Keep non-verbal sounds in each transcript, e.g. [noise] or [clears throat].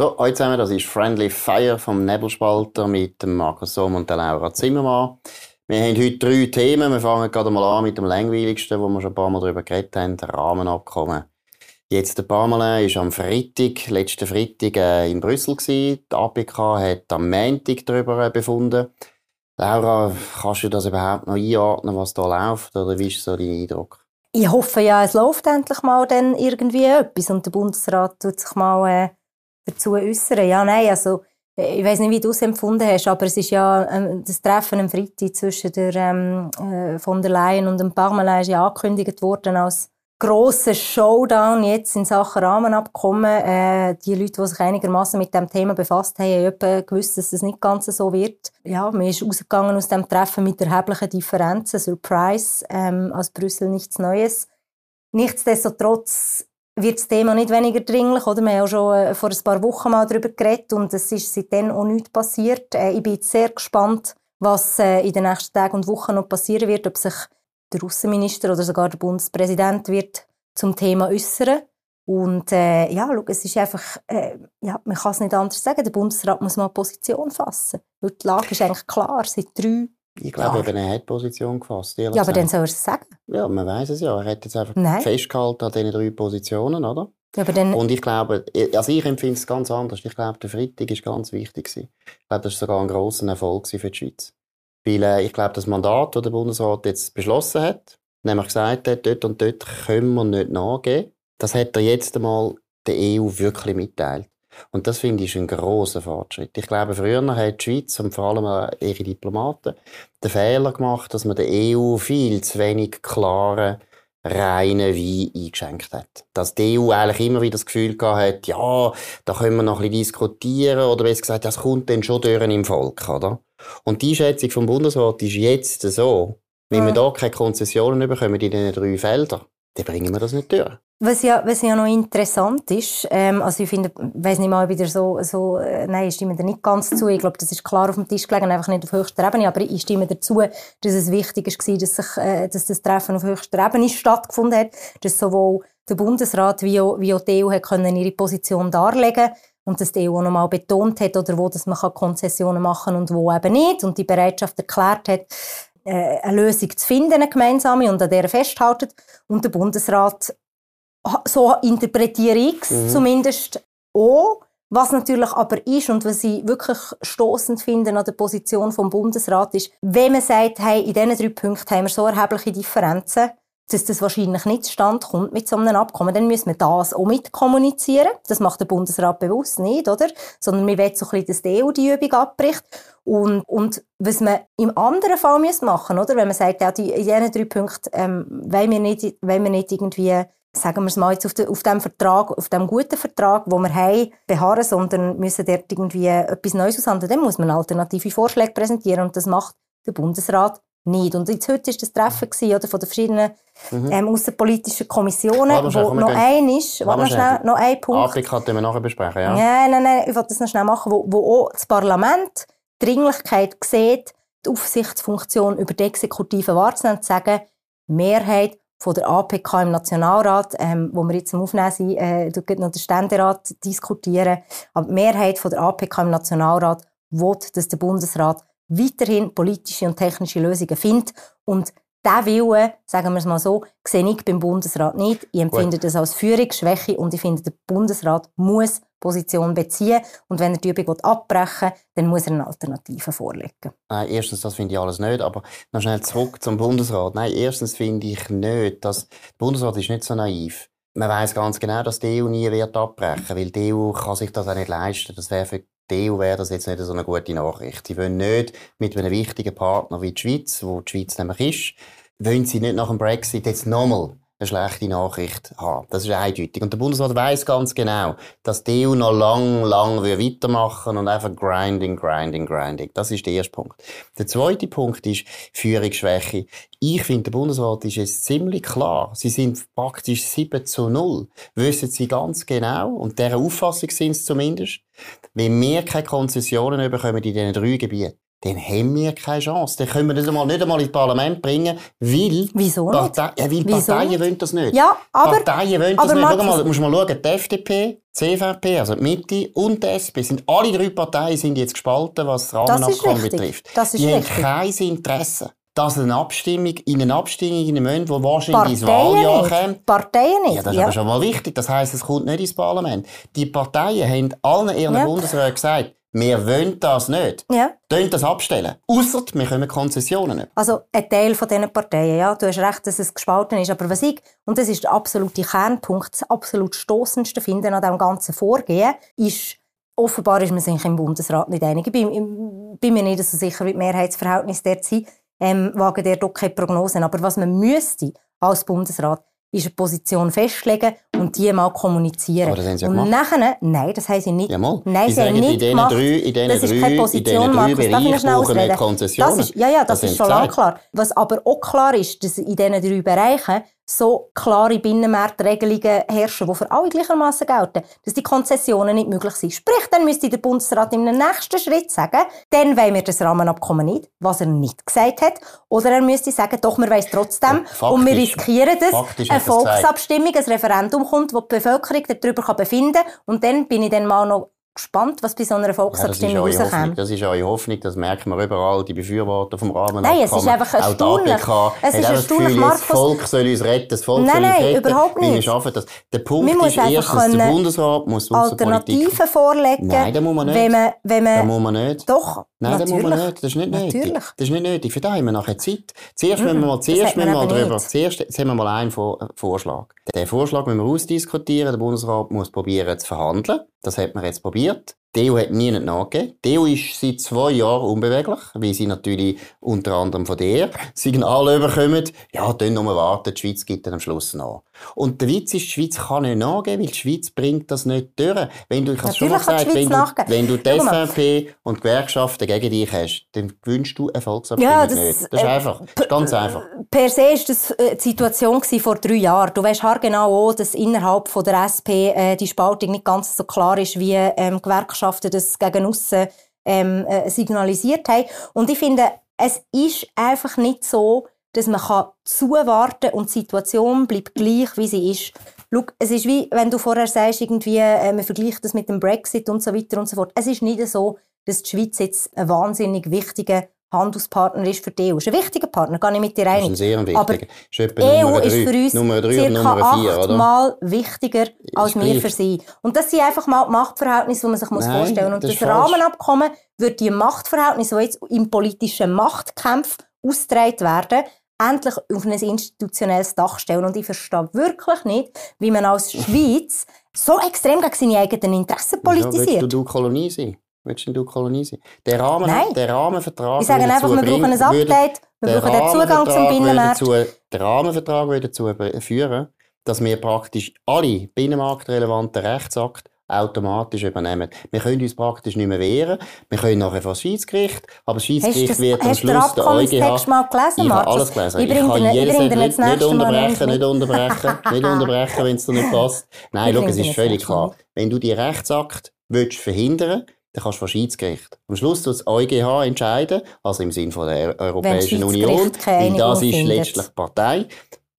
Heute zusammen, das ist Friendly Fire vom Nebelspalter mit dem Markus Somm und Laura Zimmermann. Wir haben heute drei Themen. Wir fangen gerade mal an mit dem langweiligsten, wo wir schon ein paar Mal darüber geredet haben, Rahmenabkommen. Jetzt der Parmelin war am Freitag, letzten Freitag äh, in Brüssel. Gewesen. Die APK hat am Montag darüber äh, befunden. Laura, kannst du das überhaupt noch einordnen, was da läuft? Oder wie ist so dein Eindruck? Ich hoffe ja, es läuft endlich mal dann irgendwie etwas und der Bundesrat tut sich mal äh, dazu äußern. Ja, nein, also ich weiß nicht, wie du es empfunden hast, aber es ist ja ähm, das Treffen am Freitag zwischen der ähm, äh, von der Leyen und dem Parmelin ist ja angekündigt worden als grosser Showdown jetzt in Sachen Rahmenabkommen. Äh, die Leute, die sich einigermaßen mit dem Thema befasst haben, haben gewusst, dass es nicht ganz so wird. Ja, man ist rausgegangen aus dem Treffen mit erheblichen Differenzen. Surprise, ähm, aus Brüssel nichts Neues. Nichtsdestotrotz wird das Thema nicht weniger dringlich. Oder? Wir haben auch schon äh, vor ein paar Wochen mal darüber geredet und es ist seitdem auch nichts passiert. Äh, ich bin sehr gespannt, was äh, in den nächsten Tagen und Wochen noch passieren wird, ob sich der Außenminister oder sogar der Bundespräsident wird zum Thema äußern. Und äh, ja, schau, es ist einfach, äh, ja, man kann es nicht anders sagen, der Bundesrat muss mal Position fassen. Weil die Lage ist eigentlich klar, seit drei ich glaube, eben, er hat Position gefasst. Ja, aber dann soll er es sagen. Ja, man weiß es ja. Er hat jetzt einfach Nein. festgehalten an diesen drei Positionen, oder? Ja, aber dann... Und ich glaube, also ich empfinde es ganz anders. Ich glaube, der Freitag ist ganz wichtig. Ich glaube, das war sogar ein grosser Erfolg für die Schweiz. Weil äh, ich glaube, das Mandat, das der Bundesrat jetzt beschlossen hat, nämlich gesagt hat, dort und dort können wir nicht nachgeben, das hat er jetzt einmal der EU wirklich mitteilt. Und das finde ich ein großer Fortschritt. Ich glaube, früher hat die Schweiz und vor allem ihre Diplomaten den Fehler gemacht, dass man der EU viel zu wenig klare reinen Wein eingeschenkt hat. Dass die EU eigentlich immer wieder das Gefühl hat, ja, da können wir noch ein bisschen diskutieren oder besser gesagt, das kommt dann schon durch im Volk, oder? Und die Schätzung vom Bundesrat ist jetzt so, wenn wir da keine Konzessionen bekommen in diesen drei Feldern, dann bringen wir das nicht durch. Was ja, was ja noch interessant ist, ähm, also ich finde, ich weiss nicht mal wieder so, so äh, nein, ich stimme da nicht ganz zu. Ich glaube, das ist klar auf dem Tisch gelegen, einfach nicht auf höchster Ebene, aber ich stimme dazu, dass es wichtig war, dass, sich, äh, dass das Treffen auf höchster Ebene stattgefunden hat, dass sowohl der Bundesrat wie auch, wie auch die EU hat können ihre Position darlegen und dass die EU noch mal betont hat, oder wo dass man Konzessionen machen kann und wo eben nicht und die Bereitschaft erklärt hat, eine Lösung zu finden, eine gemeinsame, und an der festhalten. Und der Bundesrat so interpretiere ich es mhm. zumindest auch. Was natürlich aber ist und was ich wirklich stoßend finde an der Position vom Bundesrat ist, wenn man sagt, hey, in diesen drei Punkten haben wir so erhebliche Differenzen, dass das wahrscheinlich nicht zustande kommt mit so einem Abkommen, dann müssen wir das auch mitkommunizieren. Das macht der Bundesrat bewusst nicht, oder? Sondern wir wollen so ein bisschen, dass die EU die Übung abbricht. Und, und was man im anderen Fall machen müssen, oder? Wenn man sagt, ja, die, in diesen drei Punkten ähm, wollen, wir nicht, wollen wir nicht irgendwie sagen wir es mal jetzt auf, de, auf dem Vertrag, auf dem guten Vertrag, wo wir haben, beharren, sondern müssen dort irgendwie etwas Neues aushandeln, dann muss man alternative Vorschläge präsentieren und das macht der Bundesrat nicht. Und jetzt heute war das Treffen gewesen, oder, von den verschiedenen mhm. ähm, außenpolitischen Kommissionen, wo schnell, noch ein ist, warte noch schnell, noch ein Punkt. Afrika können wir nachher besprechen, ja? Nein, nein, nein, ich wollte das noch schnell machen, wo, wo auch das Parlament die Dringlichkeit sieht, die Aufsichtsfunktion über die Exekutive wahrzunehmen und zu sagen, Mehrheit von der APK im Nationalrat, ähm, wo wir jetzt am Aufnehmen sind, äh, noch der Ständerat diskutieren. Aber die Mehrheit von der APK im Nationalrat will, dass der Bundesrat weiterhin politische und technische Lösungen findet. Und diesen Willen, sagen wir es mal so, sehe ich beim Bundesrat nicht. Ich empfinde Gut. das als Führungsschwäche und ich finde, der Bundesrat muss Position beziehen. Und wenn er die Übung abbrechen will, dann muss er eine Alternative vorlegen. Nein, erstens, das finde ich alles nicht. Aber noch schnell zurück zum Bundesrat. Nein, erstens finde ich nicht, dass der Bundesrat ist nicht so naiv. Man weiß ganz genau, dass die EU nie wird abbrechen, weil die EU kann sich das auch nicht leisten. Das wäre für die EU wäre das jetzt nicht so eine gute Nachricht. Sie wollen nicht mit einem wichtigen Partner wie die Schweiz, wo die Schweiz nämlich ist, wollen sie nicht nach dem Brexit jetzt nochmal eine schlechte Nachricht haben. Das ist eindeutig. Und der Bundesrat weiß ganz genau, dass die EU noch lang, lang weitermachen und einfach grinding, grinding, grinding. Das ist der erste Punkt. Der zweite Punkt ist Führungsschwäche. Ich finde, der Bundesrat ist es ziemlich klar. Sie sind praktisch 7 zu 0. Wissen sie ganz genau, und deren Auffassung sind es zumindest, wenn wir keine Konzessionen bekommen in diesen drei Gebieten, dann haben wir keine Chance. Dann können wir das einmal, nicht einmal ins Parlament bringen, weil, Wieso nicht? Partei, ja, weil Wieso Parteien nicht? wollen das nicht. Ja, aber, Parteien wollen das aber nicht. Markus- Schau mal, musst mal schauen, die FDP, die CVP, also die Mitte und die SP, sind, alle drei Parteien sind jetzt gespalten, was das Das ist Rahmenabkommen betrifft. Das ist die richtig. haben kein Interesse, dass eine Abstimmung, in eine Abstimmung in wo wahrscheinlich ins Parteien Wahljahr nicht. kommt, Parteien nicht. ja, das ist aber schon mal wichtig. Das heisst, es kommt nicht ins Parlament. Die Parteien haben allen ihren Ja. Bundesräten gesagt, wir wollen das nicht. ja. Tönt das abstellen. Ausser, wir können Konzessionen nicht. Also ein Teil von diesen Parteien, ja, du hast recht, dass es gespalten ist, aber was ich, und das ist der absolute Kernpunkt, das absolut stossendste finde an diesem ganzen Vorgehen, ist, offenbar ist man sich im Bundesrat nicht einig. Ich bin, bin mir nicht so sicher, wie die Mehrheitsverhältnisse dort sind, ähm, wagen der doch keine Prognosen, aber was man müsste als Bundesrat, ist eine Position festlegen und die mal kommunizieren. Aber das haben sie ja und nachher, nein, das haben sie nicht. Ja, mal. Nein, Die sie haben sagen, nicht in gemacht. drei- in diesen das ist keine in Position, Markus. Darf ich noch schnell ausreden? Das ist, ja, ja, das, Das ist schon sie lange klar. Was aber auch klar ist, dass in diesen drei Bereichen so klare Binnenmarktregelungen herrschen, die für alle gleichermaßen gelten, dass die Konzessionen nicht möglich sind. Sprich, dann müsste der Bundesrat im nächsten Schritt sagen, dann wollen wir das Rahmenabkommen nicht, was er nicht gesagt hat. Oder er müsste sagen, doch, wir wollen es trotzdem Ja, und wir faktisch- riskieren, faktisch eine. Volksabstimmung, ein Referendum kommt, wo die Bevölkerung darüber befinden kann. Und dann bin ich dann mal noch gespannt, was bei so einer Ja, Volksabstimmung Hoffnung. rauskommt. das ist eure Hoffnung, das merken wir überall, die Befürworter vom Rahmenabkommen. Nein, es ist einfach Auch die erstaunlich. APK Es ist erstaunlich, Gefühl, das Volk soll uns retten, das Volk Nein, soll uns nein, retten. überhaupt weil Wir nicht. schaffen das. Der Punkt Man ist erstens, der Bundesrat muss. Alternativen vorlegen. Nein, das muss man nicht. Wenn man, wenn man Das muss man nicht. doch, Nein, das muss man nicht. Das ist nicht nötig. Natürlich. Das ist nicht nötig. Für da haben wir nachher Zeit. Zuerst müssen wir mal, zuerst man müssen wir mal drüber, nicht. zuerst, haben wir mal einen Vor Vorschlag. Den Vorschlag müssen wir ausdiskutieren. Der Bundesrat muss probieren zu verhandeln. Das hat man jetzt probiert. Die EU hat nie nachgegeben. Die EU ist seit zwei Jahren unbeweglich, weil sie natürlich unter anderem von der Signale bekommen, ja, dann nur warten, die Schweiz gibt dann am Schluss nach. Und der Witz ist, die Schweiz kann nicht nachgeben, weil die Schweiz bringt das nicht durch. Wenn du, ich habe schon mal gesagt, wenn du, wenn du die. SVP und die Gewerkschaften gegen dich hast, dann gewünschst du eine Volksabstimmung Ja, das- nicht. Das ist äh, einfach. Ganz einfach. Per se war das äh, die Situation vor drei Jahren. Du weißt genau auch, dass innerhalb von der SP äh, die Spaltung nicht ganz so klar ist, wie ähm, Gewerkschaften das gegen aussen ähm, äh, signalisiert haben. Und ich finde, es ist einfach nicht so, dass man kann zuwarten und die Situation bleibt gleich, wie sie ist. Schau, es ist wie, wenn du vorher sagst, irgendwie, äh, man vergleicht das mit dem Brexit und so weiter und so fort. Es ist nicht so, dass die Schweiz jetzt ein wahnsinnig wichtiger Handelspartner ist für die EU. Es ist ein wichtiger Partner, gar nicht mit dir Das ist ein einig. sehr Aber wichtiger. Das ist EU ist drei. für uns Nummer drei circa Nummer vier, oder? achtmal wichtiger als wir gleich. für sie. Und das sind einfach mal die Machtverhältnisse, die man sich muss Nein, vorstellen muss. Und das das, ist. Rahmenabkommen wird die Machtverhältnisse, die jetzt im politischen Machtkampf ausgetragen werden, endlich auf ein institutionelles Dach stellen. Und ich verstehe wirklich nicht, wie man als Schweiz so extrem gegen seine eigenen Interessen politisiert. du, du Kolonie sein? Willst du Kolonie sein? Der, Rahmen, Nein. der Rahmenvertrag Ich sage einfach, wir brauchen ein Update, wir der brauchen den Zugang zum Binnenmarkt. Dazu, der Rahmenvertrag würde dazu führen, dass wir praktisch alle binnenmarktrelevanten Rechtsakte automatisch übernehmen. Wir können uns praktisch nicht mehr wehren. Wir können nachher vor das Schiedsgericht, aber das Hast Schiedsgericht das- wird am hast du den Schluss der Abkommenstext EuGH... mal gelesen, Ich habe alles gelesen. Ich Ich, kann ich jedes dir nicht, nicht unterbrechen, [laughs] nicht unterbrechen, nicht unterbrechen, wenn es dir nicht passt. Nein, Ich schau, es ist völlig klar. Wenn du die Rechtsakt willst verhindern dann kannst du vor Schiedsgericht. Am Schluss tut das EuGH entscheiden, also im Sinne der Europäischen Union, weil das ist findet. letztlich Partei.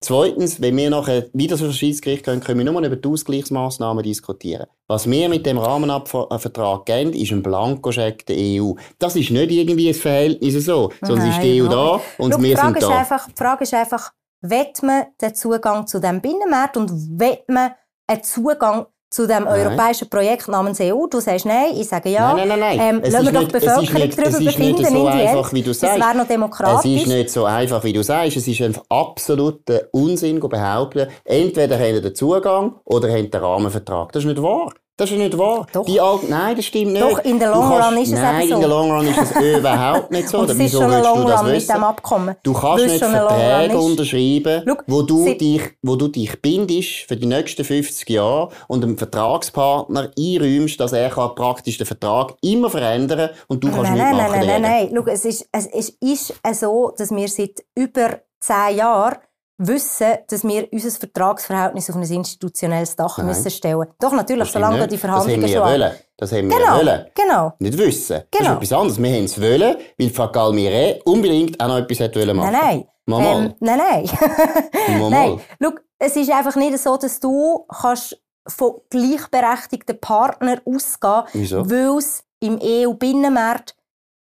Zweitens, wenn wir nachher wieder ein Schiedsgericht können, können wir nur über die Ausgleichsmaßnahmen diskutieren. Was wir mit dem Rahmenvertrag geben, ist ein Blankoscheck der EU. Das ist nicht irgendwie ein Verhältnis so, sondern es ist die EU Nein, da und Schau, wir Frage sind da. Einfach, die Frage ist einfach, will man den Zugang zu dem Binnenmarkt und will man einen Zugang zu dem Nein. europäischen Projekt namens EU? Du sagst nein, ich sage ja. Nein, nein, nein, nein. Ähm, Es lassen wir doch nicht- die es Bevölkerung nicht- darüber es ist nicht befinden. so einfach, wie du sagst. wäre noch Es demokratisch. ist nicht so einfach, wie du sagst. Es ist einfach absoluter Unsinn, zu behaupten, entweder haben den Zugang oder haben den Rahmenvertrag. Das ist nicht wahr. Das ist nicht wahr. Doch. Die Al Nein, das stimmt nicht. Doch, in der Long kannst- Run ist es Nein, so. in der Long Run ist es [laughs] überhaupt nicht so. und es ist schon ein willst du Long Run mit dem Abkommen. Du kannst Weil es nicht Verträge unterschreiben, Schau, wo du, sie- dich, wo du dich bindest für die nächsten 50 Jahre und dem Vertragspartner einräumst, dass er kann praktisch den Vertrag immer verändern und du kannst nein, nicht nein, nein, nein, nein. Schau, es ist, es, ist so, dass wir seit über zehn Jahren wissen, dass wir unser Vertragsverhältnis auf ein institutionelles Dach Nein. müssen stellen Doch, natürlich, Das solange die Verhandlungen das haben wir schon... wollen. Das haben wir Genau, wollen. genau. Nicht wissen. Das ist Genau. etwas anderes. Wir haben es wollen, weil Frau Galmire unbedingt auch noch etwas hat wollen machen. Nein, nein. Mal, mal. Ähm, nein, nein. Mal, [laughs] mal. nein. Schau, es ist einfach nicht so, dass du kannst von gleichberechtigten Partnern ausgehen Wieso? weil es im EU-Binnenmarkt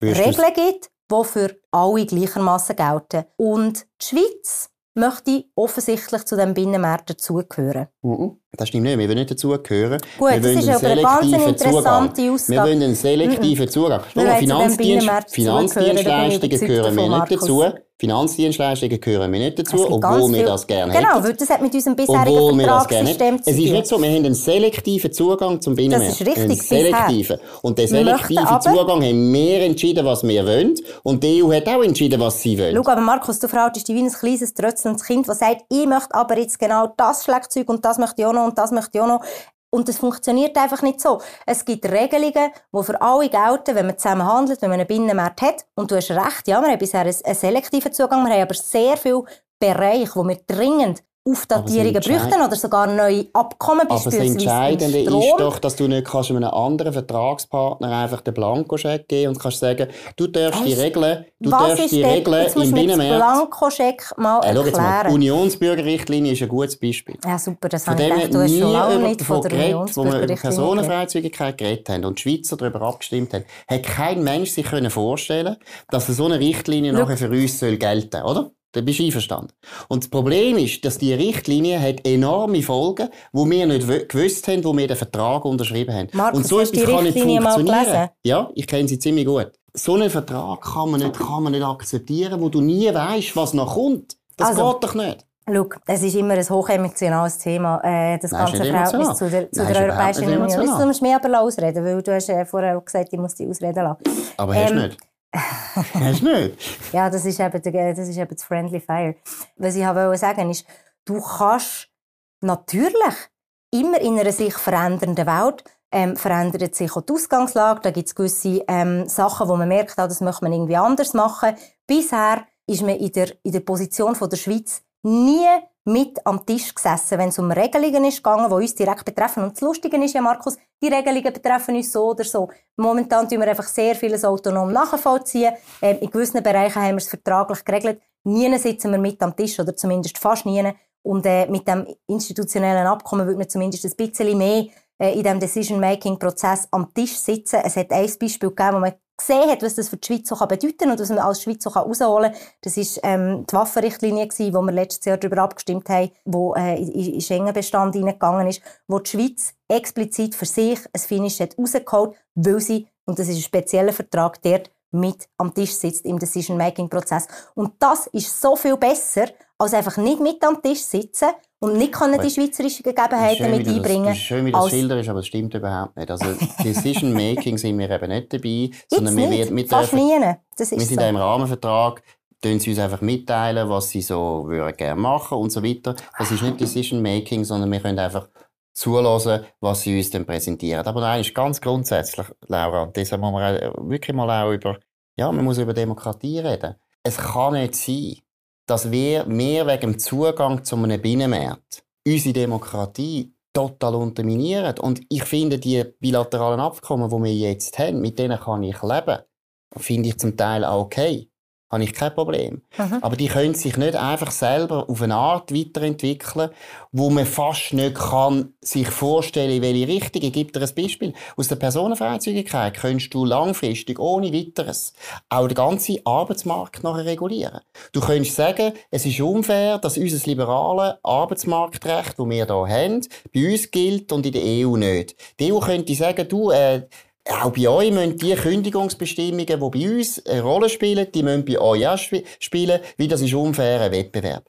Regeln gibt, die für alle gleichermaßen gelten. Und die Schweiz möchte offensichtlich zu dem Binnenmarkt dazugehören. Mhm. Das stimmt nicht. Wir wollen nicht dazugehören. Gut, wir das wollen ist einen aber eine selektiven interessante Zugang. Aussage. Wir wollen einen selektiven Zugang. Schau Finanzdienst, Finanzdienstleistungen gehören wir nicht dazu. Finanzdienstleistungen gehören wir nicht dazu, obwohl wir das gerne Genau, hätten. weil das hat mit unserem bisherigen Vertragssystem zu Es ist tun. nicht so, wir haben einen selektiven Zugang zum Binnenmarkt. Das ist richtig, Einen bisher. selektiven. Und den selektiven aber- Zugang haben wir entschieden, was wir wollen. Und die EU hat auch entschieden, was sie wollen. Schau, aber Markus, du verhaltest dich wie ein kleines, trötzelndes Kind, das sagt, ich möchte aber jetzt genau das Schlagzeug und das möchte ich auch noch und das möchte ich auch noch. Und das funktioniert einfach nicht so. Es gibt Regelungen, die für alle gelten, wenn man zusammen handelt, wenn man einen Binnenmarkt hat. Und du hast recht, ja, wir haben bisher einen, selektiven Zugang, wir haben aber sehr viele Bereiche, wo wir dringend Aufdatierungen bräuchten oder sogar neue Abkommen, Aber das Entscheidende ist doch, dass du nicht kannst einem anderen Vertragspartner einfach den Blankoscheck geben und kannst sagen, du darfst die? Regeln, du darfst die Regeln im Binnenmarkt. Blankoscheck mal Äh, jetzt mal, die erklären. Unionsbürgerrichtlinie ist ein gutes Beispiel. ja, super, das habe ich gedacht, du hast schon lange nicht von der geredet, wo wir über. Personenfreizügigkeit geredet haben und die Schweizer darüber abgestimmt haben, hat kein Mensch sich können vorstellen dass so eine Richtlinie nachher für uns soll gelten, oder? Da bist du einverstanden. Und das Problem ist, dass die Richtlinie hat enorme Folgen, wo wir nicht gewusst haben, wo wir den Vertrag unterschrieben haben. Markus, und so du die etwas kann nicht funktionieren. Ja, ich kenne sie ziemlich gut. So einen Vertrag kann man nicht, kann man nicht akzeptieren, wo du nie weißt, was noch kommt. Das Also, geht doch nicht. Schau, es ist immer ein hochemotionales Thema, äh, das Nein, ganze Verhältnis zu der, zu Nein, der Europäischen Union. Emotional. musst du mich aber ausreden, weil du hast äh, vorher auch gesagt, ich muss dich ausreden lassen. Aber hast du Ähm, nicht. Hast du nicht. Ja, das ist eben, das ist eben das Friendly Fire. Was ich wollte sagen ist, du kannst natürlich immer in einer sich verändernden Welt ähm, verändert sich auch die Ausgangslage. Da gibt es gewisse ähm, Sachen, wo man merkt, ah, das möchte man irgendwie anders machen. Bisher ist man in der, in der Position von der Schweiz nie mit am Tisch gesessen, wenn es um Regelungen ist gegangen, die uns direkt betreffen. Und das Lustige ist ja, Markus, die Regelungen betreffen uns so oder so. Momentan tun wir einfach sehr vieles autonom nachvollziehen. Ähm, in gewissen Bereichen haben wir es vertraglich geregelt. Nie sitzen wir mit am Tisch, oder zumindest fast nie. Und äh, mit dem institutionellen Abkommen würde man zumindest ein bisschen mehr äh, in diesem Decision-Making-Prozess am Tisch sitzen. Es hat ein Beispiel gegeben, wo man gesehen hat, was das für die Schweiz so bedeuten kann und was man als Schweiz so herausholen kann. Das war ähm, die Waffenrichtlinie, wo wir letztes Jahr darüber abgestimmt haben, wo äh, in in Schengen-Bestand hineingegangen ist, wo die Schweiz explizit für sich ein Finish hat rausgeholt, weil sie, und das ist ein spezieller Vertrag, dort mit am Tisch sitzt im Decision-Making-Prozess. Und das ist so viel besser, als einfach nicht mit am Tisch sitzen und nicht können die schweizerischen Gegebenheiten mit das- einbringen Das ist schön, wie das als- schilderst, aber das stimmt überhaupt nicht. Also Decision Making sind wir eben nicht dabei, sondern wir, nicht. werden- wir, Fast nie. Das ist wir sind so. im Rahmenvertrag, tun sie uns einfach mitteilen, was sie so würden gerne machen und so weiter. Das ist nicht Decision Making, sondern wir können einfach zulassen, was sie uns dann präsentieren. Aber nein, ist ganz grundsätzlich, Laura, und deshalb muss man wirklich mal auch über, ja, man muss über Demokratie reden. Es kann nicht sein, dass wir mehr wegen dem Zugang zu einem Binnenmarkt unsere Demokratie total unterminieren. Und ich finde, die bilateralen Abkommen, die wir jetzt haben, mit denen kann ich leben. Finde ich zum Teil auch okay. Habe ich kein Problem. Mhm. Aber die können sich nicht einfach selber auf eine Art weiterentwickeln, wo man fast nicht kann sich vorstellen, in welche Richtung. Ich gebe dir ein Beispiel. Aus der Personenfreizügigkeit könntest du langfristig ohne weiteres auch den ganzen Arbeitsmarkt nachher regulieren. Du könntest sagen, es ist unfair, dass unser liberales Arbeitsmarktrecht, das wir hier haben, bei uns gilt und in der EU nicht. Die EU könnte sagen, du, äh, auch bei euch müssen die Kündigungsbestimmungen, die bei uns eine Rolle spielen, die müssen bei euch auch sp spielen, weil das ist unfairer Wettbewerb.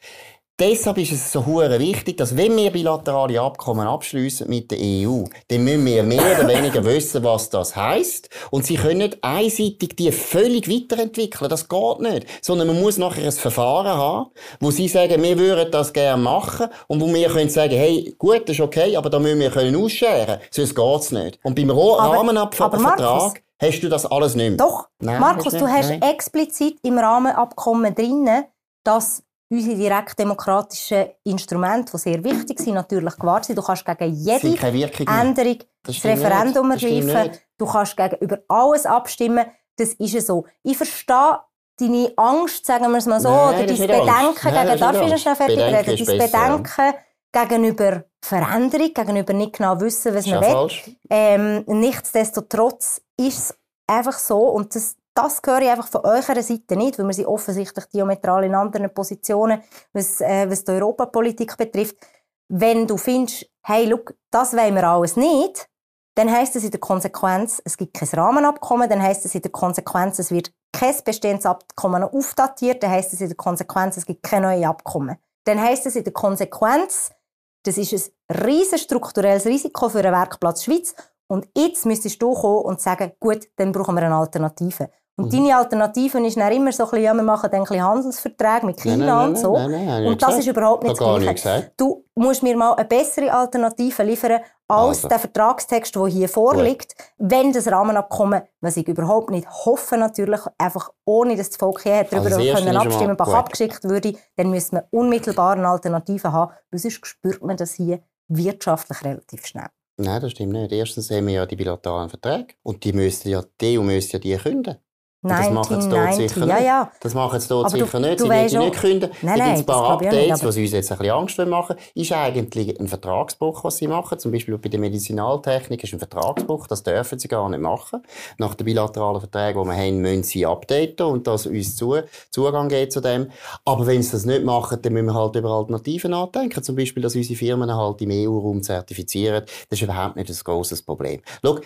Deshalb ist es so hure wichtig, dass wenn wir bilaterale Abkommen abschließen mit der EU, dann müssen wir mehr oder weniger wissen, was das heißt. Und sie können nicht einseitig die völlig weiterentwickeln. Das geht nicht. Sondern man muss nachher ein Verfahren haben, wo sie sagen, wir würden das gerne machen und wo wir können sagen, hey, gut, das ist okay, aber da müssen wir können ausscheren. Sonst geht's nicht. Und beim Markus- hast du das alles nicht mehr. Doch, Nein, Markus, du hast Nein. explizit im Rahmenabkommen drinnen, dass unsere direkt demokratischen Instrumente, die sehr wichtig sind, natürlich gewahrt sind. Du kannst gegen jede Änderung das, das Referendum ergreifen. Du kannst gegen über alles abstimmen. Das ist so. Ich verstehe deine Angst, sagen wir es mal so, Nein, oder dein Bedenken gegen, darf ich schnell fertig Bedenken reden? Dein Bedenken ja. gegenüber Veränderung, gegenüber nicht genau wissen, was man will. Ähm, nichtsdestotrotz ist es einfach so, und das, das höre ich einfach von eurer Seite nicht, weil wir sind offensichtlich diametral in anderen Positionen, was, äh, was die Europapolitik betrifft. Wenn du findest, hey, look, das wollen wir alles nicht, dann heißt es in der Konsequenz, es gibt kein Rahmenabkommen, dann heißt es in der Konsequenz, es wird kein bestehendes Abkommen aufdatiert, dann heißt es in der Konsequenz, es gibt keine neuen Abkommen. Dann heißt es in der Konsequenz, das ist ein riesen strukturelles Risiko für den Werkplatz Schweiz und jetzt müsstest du kommen und sagen, gut, dann brauchen wir eine Alternative. Und mhm. deine Alternative ist dann immer so ein bisschen, ja, wir machen dann ein bisschen Handelsverträge mit China nein, nein, und so. Nein, und das gesagt. ist überhaupt nicht das Gleiche. Du musst mir mal eine bessere Alternative liefern als also. der Vertragstext, der hier vorliegt. Gut. Wenn das Rahmenabkommen, was ich überhaupt nicht hoffe, natürlich einfach ohne dass das Volk hier darüber also können abstimmen kann, abgeschickt würde, dann müsste man unmittelbar eine Alternative haben, weil sonst spürt man das hier wirtschaftlich relativ schnell. Nein, das stimmt nicht. Erstens haben wir ja die bilateralen Verträge und die müssten ja, die EU müsste ja die künden. 1990, ja, ja. Das machen sie dort sicher nicht. Sie werden nicht künden. Nein, nein, ein paar Updates, nicht, was uns jetzt ein bisschen Angst machen ist eigentlich ein Vertragsbruch, was sie machen. Zum Beispiel bei der Medizinaltechnik ist ein Vertragsbruch. Das dürfen sie gar nicht machen. Nach den bilateralen Verträgen, die wir haben, müssen sie updaten und dass uns zu, Zugang geht zu dem. Aber wenn sie das nicht machen, dann müssen wir halt über Alternativen nachdenken. Zum Beispiel, dass unsere Firmen halt im EU-Raum zertifizieren. Das ist überhaupt nicht ein grosses Problem. Schau,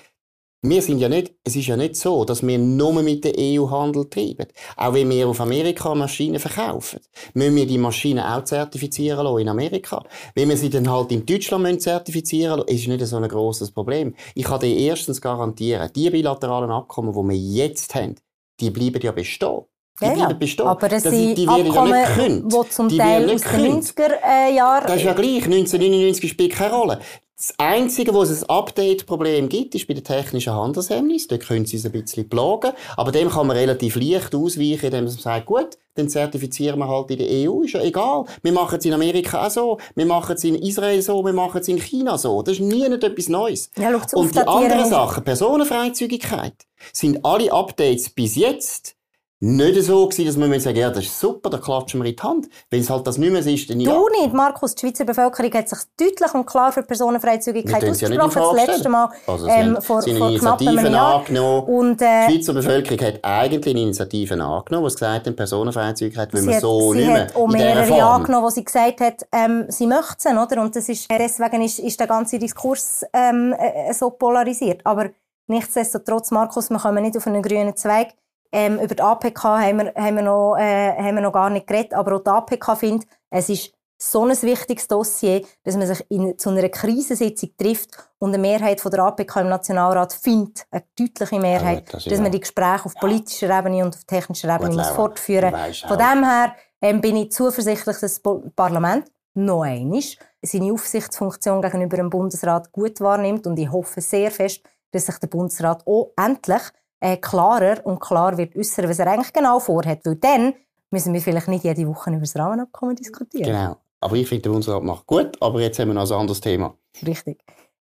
wir sind ja nicht, es ist ja nicht so, dass wir nur mit der EU Handel treiben. Auch wenn wir auf Amerika Maschinen verkaufen, müssen wir die Maschinen auch zertifizieren lassen in Amerika. Wenn wir sie dann halt in Deutschland zertifizieren lassen, ist nicht so ein grosses Problem. Ich kann dir erstens garantieren, die bilateralen Abkommen, die wir jetzt haben, die bleiben ja bestehen. Die ja, bleiben bestehen. Aber es sind die Abkommen, ja die zum Teil aus den 90er-Jahren... Äh, das ist ja gleich. 1999 spielt keine Rolle. Das Einzige, wo es ein Update-Problem gibt, ist bei den technischen Handelshemmnissen. Dort können sie es ein bisschen plagen. Aber dem kann man relativ leicht ausweichen, indem man sagt, gut, dann zertifizieren wir halt in der EU. Ist ja egal. Wir machen es in Amerika auch so. Wir machen es in Israel so. Wir machen es in China so. Das ist nie nicht etwas Neues. Ja, Und die anderen Sachen, Personenfreizügigkeit, sind alle Updates bis jetzt nicht so gewesen, dass man sagen ja, das ist super, da klatschen wir in die Hand. Wenn es halt das nicht mehr ist, dann ja. Du nicht, Markus. Die Schweizer Bevölkerung hat sich deutlich und klar für Personenfreizügigkeit ausgesprochen. Ja das letzte Mal also, ähm, vor, vor knapp einem Jahr. Und, äh, die Schweizer Bevölkerung hat eigentlich Initiativen angenommen, die gesagt haben, Personenfreizügigkeit will man so nicht mehr Sie hat auch mehrere angenommen, wo sie gesagt hat, ähm, sie möchten oder? Und das ist, deswegen ist, ist der ganze Diskurs ähm, äh, so polarisiert. Aber nichtsdestotrotz, Markus, wir kommen nicht auf einen grünen Zweig. Ähm, über die APK haben wir, haben, wir noch, äh, haben wir noch gar nicht geredet, aber auch die APK findet, es ist so ein wichtiges Dossier, dass man sich in, zu einer Krisensitzung trifft und eine Mehrheit von der APK im Nationalrat findet, eine deutliche Mehrheit, ja, das dass man die Gespräche auf politischer Ebene und auf technischer Ebene muss fortführen. muss. Von dem her ähm, bin ich zuversichtlich, dass das Parlament noch einmal seine Aufsichtsfunktion gegenüber dem Bundesrat gut wahrnimmt und ich hoffe sehr fest, dass sich der Bundesrat auch endlich äh, klarer und klar wird äußern, was er eigentlich genau vorhat. Weil dann müssen wir vielleicht nicht jede Woche über das Rahmenabkommen diskutieren. Genau. Aber ich finde, der Bundesrat macht gut, aber jetzt haben wir noch ein anderes Thema. Richtig.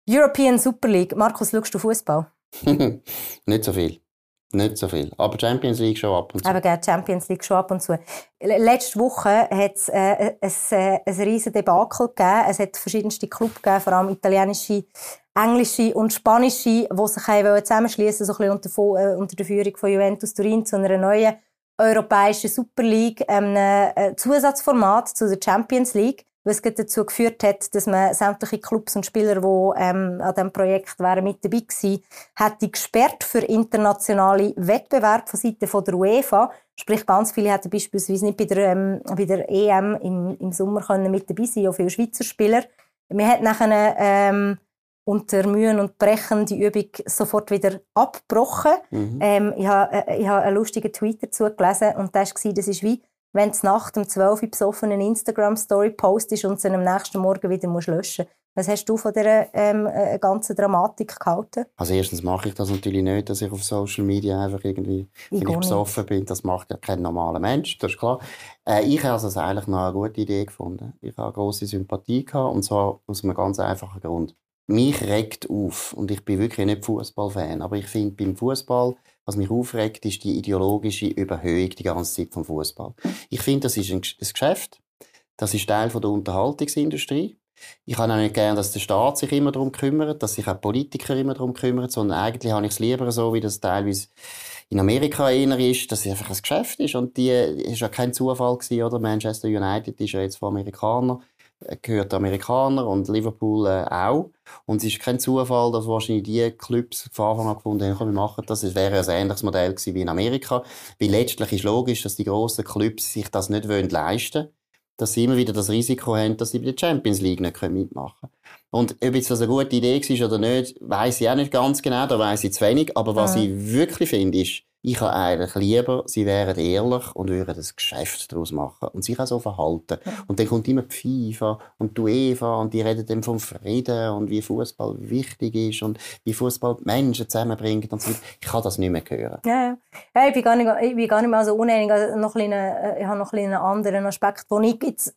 European Super League. Markus, schaust du Fußball? [laughs] nicht so viel. Nicht so viel. Aber Champions League schon ab und zu. Aber gerne Champions League schon ab und zu. Letzte Woche hat es äh, ein, äh, ein riesen Debakel gegeben. Es hat verschiedenste Clubs gegeben, vor allem italienische, englische und spanische, die sich zusammenschließen so ein unter, äh, unter der Führung von Juventus Turin zu einer neuen europäischen Super League, einem äh, Zusatzformat zu der Champions League was dazu geführt hat, dass man sämtliche Clubs und Spieler, die ähm, an diesem Projekt wären, mit dabei gewesen, hätte gesperrt für internationale Wettbewerbe von Seiten von der UEFA. Sprich, ganz viele hätten beispielsweise nicht bei der, ähm, bei der EM im, im Sommer können mit dabei sein, auch viele Schweizer Spieler. Man hat nachher ähm, unter Mühen und Brechen die Übung sofort wieder abgebrochen. Mhm. Ähm, ich habe äh, hab einen lustigen Tweet dazu gelesen und das war, das ist wie wenn du nach dem 12 Uhr besoffen eine Instagram-Story postest und sie am nächsten Morgen wieder musst löschen Was hast du von dieser ähm, äh, ganzen Dramatik gehalten? Also erstens mache ich das natürlich nicht, dass ich auf Social Media einfach irgendwie, ich wenn ich besoffen bin, das macht ja kein normaler Mensch, das ist klar. Äh, ich habe also eigentlich noch eine gute Idee gefunden. Ich habe eine grosse Sympathie gehabt, und zwar aus einem ganz einfachen Grund. Mich regt auf, und ich bin wirklich nicht Fußballfan, aber ich finde beim Fußball was mich aufregt, ist die ideologische Überhöhung die ganze Zeit vom Fußball. Ich finde, das ist ein, Geschäft. Das ist Teil der Unterhaltungsindustrie. Ich habe auch nicht gern, dass der Staat sich immer darum kümmert, dass sich auch Politiker immer darum kümmern, sondern eigentlich habe ich es lieber so, wie das teilweise in Amerika eher ist, dass es einfach ein Geschäft ist. Und die ist ja kein Zufall gewesen, oder? Manchester United ist ja jetzt von Amerikanern gehört Amerikaner und Liverpool äh, auch. Und es ist kein Zufall, dass wahrscheinlich die Clubs von Anfang an gefunden haben, wir machen das. Es wäre ein ähnliches Modell gewesen wie in Amerika. Weil letztlich ist logisch, dass die grossen Clubs sich das nicht wollen leisten wollen. Dass sie immer wieder das Risiko haben, dass sie bei der Champions League nicht mitmachen können. Und ob jetzt das eine gute Idee war oder nicht, weiß ich auch nicht ganz genau, da weiß ich zu wenig. Aber was ja. ich wirklich finde, ist, ich habe eigentlich lieber, sie wären ehrlich und würden ein Geschäft daraus machen und sich auch so verhalten. Und dann kommt immer die FIFA und die UEFA und die reden dann vom Frieden und wie Fußball wichtig ist und wie Fußball Menschen zusammenbringt und so Ich kann das nicht mehr hören. Ja, ja. ich, bin gar nicht, ich bin gar nicht mehr so uneinig. Also noch ein bisschen, ich habe noch ein einen anderen Aspekt, den ich jetzt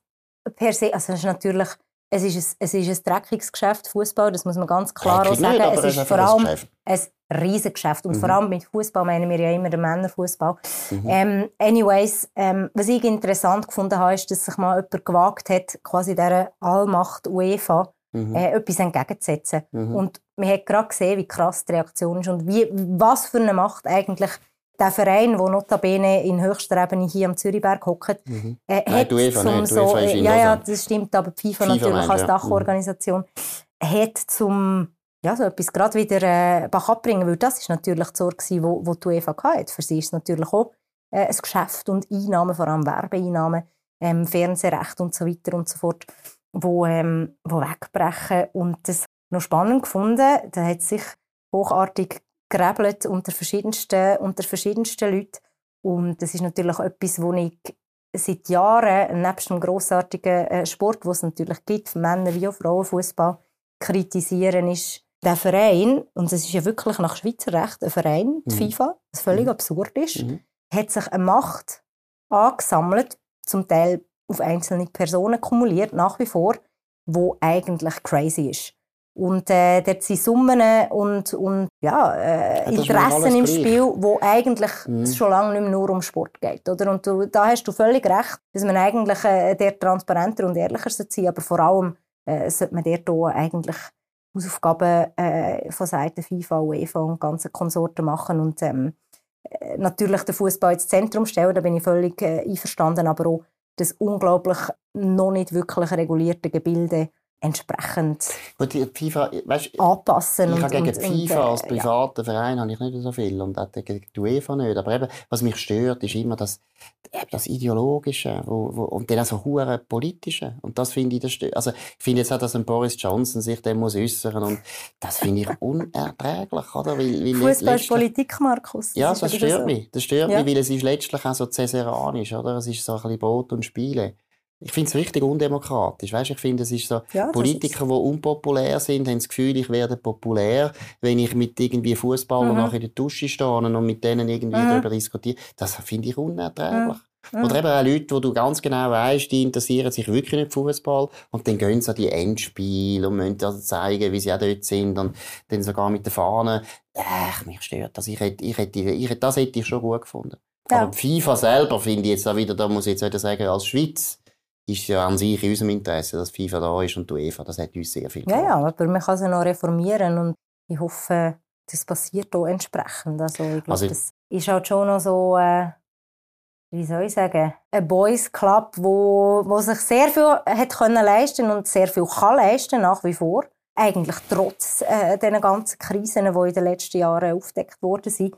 per se, also das ist natürlich es ist ein, es ist ein dreckiges Geschäft, Fußball, das muss man ganz klar auch sagen. Nicht, es ist vor allem ein, Riesengeschäft. Und mhm. vor allem mit Fußball meinen wir ja immer den Männerfußball. Mhm. Ähm, anyways, ähm, was ich interessant gefunden habe, ist, dass sich mal jemand gewagt hat, quasi dieser Allmacht UEFA mhm. äh, etwas entgegenzusetzen. Mhm. Und man hat gerade gesehen, wie krass die Reaktion ist und wie, was für eine Macht eigentlich der Verein, der notabene in höchster Ebene hier am Zürichberg hockt, mhm. äh, Nein, hat UEFA zum nicht. so, äh, ja, ja, das stimmt, aber FIFA, FIFA natürlich als Dachorganisation, mhm. hat zum ja, so etwas gerade wieder äh, abbringen, weil das ist natürlich die Sorge, die wo, wo die UEFA hatte. Für sie ist es natürlich auch äh, ein Geschäft und Einnahmen, vor allem Werbeeinnahmen, ähm, Fernsehrecht und so weiter und so fort, wo, ähm, wo wegbrechen. Und das noch spannend gefunden, da hat sich hochartig gerebelt unter verschiedensten, unter verschiedensten Leuten. Und das ist natürlich etwas, wo ich seit Jahren, nebst dem grossartigen äh, Sport, wo es natürlich gibt, für Männer wie auch Frauen, Fußball, kritisieren, ist der Verein, und das ist ja wirklich nach Schweizer Recht ein Verein, die mhm. FIFA, was völlig mhm. absurd ist, mhm. hat sich eine Macht angesammelt, zum Teil auf einzelne Personen kumuliert, nach wie vor, wo eigentlich crazy ist. Und äh, dort sind Summen und, und ja, äh, Interessen im Spiel, wo eigentlich mhm. schon lange nicht mehr nur um Sport geht. Oder? Und du, da hast du völlig recht, dass man eigentlich äh, der transparenter und ehrlicher sein sollte, aber vor allem äh, sollte man dort auch eigentlich Hausaufgaben äh, von Seiten FIFA, UEFA und ganzen Konsorten machen und ähm, äh, natürlich den Fußball ins Zentrum stellen, da bin ich völlig äh, einverstanden, aber auch das unglaublich noch nicht wirklich regulierte Gebilde entsprechend Gut, FIFA, weißt, anpassen. Ich habe gegen und, FIFA und, äh, als privater ja. Verein habe ich nicht so viel und auch gegen die UEFA nicht. Aber eben, was mich stört, ist immer das, das Ideologische wo, wo, und dann auch so hure politische. Und das finde ich, das stört. Also, ich finde jetzt auch, dass ein Boris Johnson sich dem muss äußern und das finde ich unerträglich, oder? Weil, weil Fußball ist Politik, Markus. Ja, das, das stört so. mich. Das stört ja. mich, weil es ist letztlich auch so cäsaranisch, oder? Es ist so ein bisschen Brot und Spiele. Ich finde es richtig undemokratisch. Weißt, ich finde, es ist so, ja, Politiker, die unpopulär sind, haben das Gefühl, ich werde populär, wenn ich mit irgendwie Fußballern mhm. in der Dusche stehe und mit denen irgendwie mhm. darüber diskutiere. Das finde ich unerträglich. Mhm. Oder eben auch Leute, wo du ganz genau weißt, die interessieren sich wirklich nicht für Fußball und dann gehen sie an die Endspiele und müssen also zeigen, wie sie auch dort sind und dann sogar mit der Fahne. Ach, mich stört das. Ich hätte, ich hätte, ich hätte, das hätte ich schon gut gefunden. Ja. Aber FIFA selber finde ich jetzt auch wieder, da muss ich jetzt wieder sagen, als Schweiz ist ja an sich in unserem Interesse, dass FIFA da ist und die UEFA, das hat uns sehr viel geholfen. Ja, ja, aber man kann sie noch reformieren und ich hoffe, das passiert auch entsprechend. Also ich glaube, also, das ist halt schon noch so, äh, wie soll ich sagen, ein Boys Club, wo, wo sich sehr viel hat können leisten und sehr viel kann leisten nach wie vor. Eigentlich trotz äh, den ganzen Krisen, die in den letzten Jahren aufgedeckt worden sind.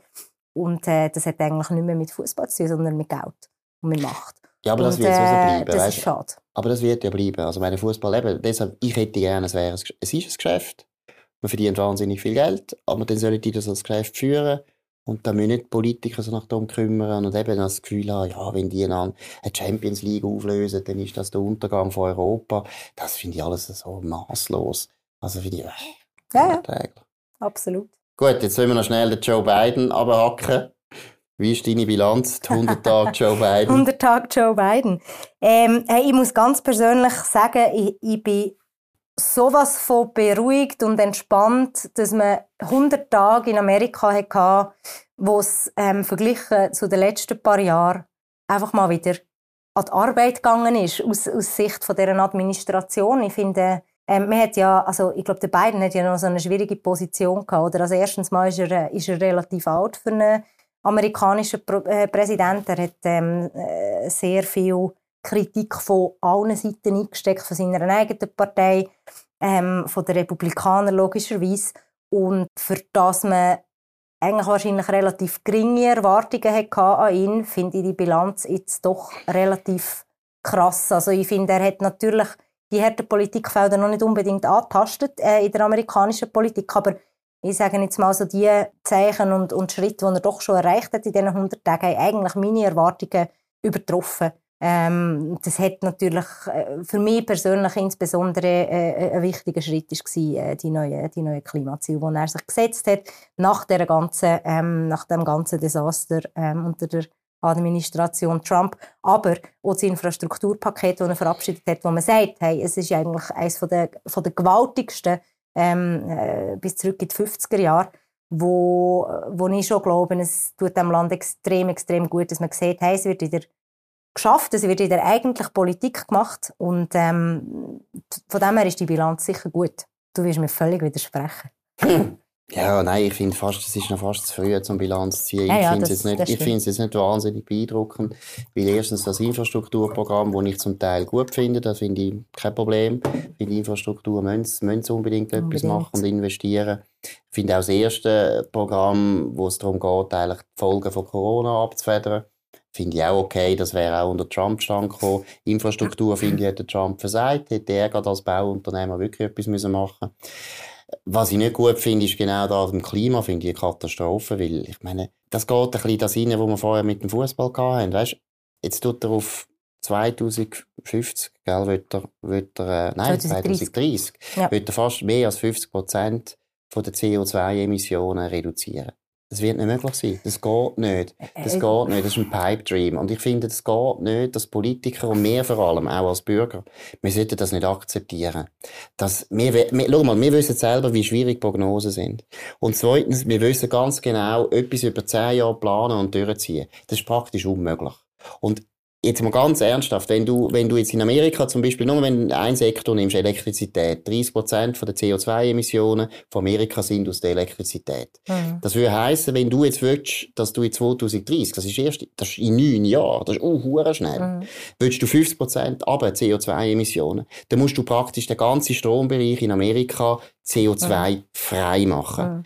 Und äh, das hat eigentlich nicht mehr mit Fußball zu tun, sondern mit Geld und mit Macht. Ja, aber das wird äh, so bleiben. Das weißt? ist schade. Aber das wird ja bleiben. Also meine Fußball eben, deshalb, ich hätte gerne, es wäre, es ist ein Geschäft. Man verdient wahnsinnig viel Geld, aber dann sollen die das als Geschäft führen Und da müssen nicht Politiker sich noch darum kümmern und eben das Gefühl haben, ja, wenn die dann eine Champions League auflösen, dann ist das der Untergang von Europa. Das finde ich alles so maßlos. Also finde ich, äh, ja, ja. Absolut. Gut, jetzt wollen wir noch schnell den Joe Biden abhacken. Wie ist deine Bilanz, die 100 Tage Joe Biden? 100 Tage Joe Biden. Ähm, hey, ich muss ganz persönlich sagen, ich, ich bin sowas von beruhigt und entspannt, dass man 100 Tage in Amerika hatte, wo es ähm, verglichen zu den letzten paar Jahren einfach mal wieder an die Arbeit gegangen ist, aus, aus Sicht von deren Administration. Ich finde, ähm, man hat ja, also ich glaube, der Biden hat ja noch so eine schwierige Position gehabt. Oder? Also erstens mal ist er, ist er relativ alt für einen amerikanischen Pro äh, Präsidenten. Er hat ähm, äh, sehr viel Kritik von allen Seiten eingesteckt, von seiner eigenen Partei, ähm, von den Republikanern logischerweise. Und für das man eigentlich wahrscheinlich relativ geringe Erwartungen hatte an ihn, finde ich die Bilanz jetzt doch relativ krass. Also ich finde, er hat natürlich die harten Politikfelder noch nicht unbedingt angetastet äh, in der amerikanischen Politik, aber ich sage jetzt mal so die Zeichen und, und Schritte, die er doch schon erreicht hat in diesen 100 Tagen, haben eigentlich meine Erwartungen übertroffen. Ähm, das hat natürlich äh, für mich persönlich insbesondere äh, ein wichtiger Schritt ist äh, die neuen die neue Klimaziele, die er sich gesetzt hat nach der ganzen ähm, nach dem ganzen Desaster ähm, unter der Administration Trump, aber auch das Infrastrukturpaket, das er verabschiedet hat, wo man sagt, hey, es ist eigentlich eines von der, von der gewaltigsten ähm, äh, bis zurück in die 50er Jahre, wo, wo ich schon glaube, es tut dem Land extrem, extrem gut, dass man sieht, hey, es wird wieder geschafft, es wird wieder eigentlich Politik gemacht und ähm, von dem her ist die Bilanz sicher gut. Du wirst mir völlig widersprechen. [laughs] Ja, nein, ich finde fast, es ist noch fast zu früh, zum Bilanz zu ziehen. Ja, ja, ich finde es jetzt, jetzt nicht wahnsinnig beeindruckend, weil erstens das Infrastrukturprogramm, das ich zum Teil gut finde, da finde ich kein Problem. Ich finde, Infrastruktur müssen, müssen unbedingt, unbedingt etwas machen und investieren. Ich finde auch das erste Programm, wo es darum geht, eigentlich die Folgen von Corona abzufedern, finde ich auch okay. Das wäre auch unter Trump stand gekommen. Infrastruktur, finde ich, hat Trump versagt. Hätte er gerade als Bauunternehmer wirklich etwas müssen machen müssen. Was ich nicht gut finde, ist genau da im Klima, finde ich eine Katastrophe, weil ich meine, das geht ein bisschen das rein, was wir vorher mit dem Fußball hatten. Weißt, jetzt tut er auf 2050, gell, wird er, wird er, äh, nein, 2030, 2030 ja. wird er fast mehr als 50 Prozent der CO2-Emissionen reduzieren. Das wird nicht möglich sein. Das geht nicht. Das geht nicht. Das ist ein Pipe Dream. Und ich finde, das geht nicht, dass Politiker und wir vor allem, auch als Bürger, wir sollten das nicht akzeptieren. Das, wir, wir, schau mal, wir wissen selber, wie schwierig Prognosen sind. Und zweitens, wir wissen ganz genau, etwas über zehn Jahre planen und durchziehen. Das ist praktisch unmöglich. Und jetzt mal ganz ernsthaft, wenn du, wenn du jetzt in Amerika zum Beispiel, nur wenn ein Sektor nimmst, Elektrizität, 30 Prozent der CO2-Emissionen von Amerika sind aus der Elektrizität. Mhm. Das würde heißen, wenn du jetzt willst, dass du in 2030, das ist erst, das ist in neun Jahren, das ist uh, schnell, mhm. willst du 50 Prozent aber CO2-Emissionen, dann musst du praktisch den ganzen Strombereich in Amerika CO2 mhm. frei machen. Mhm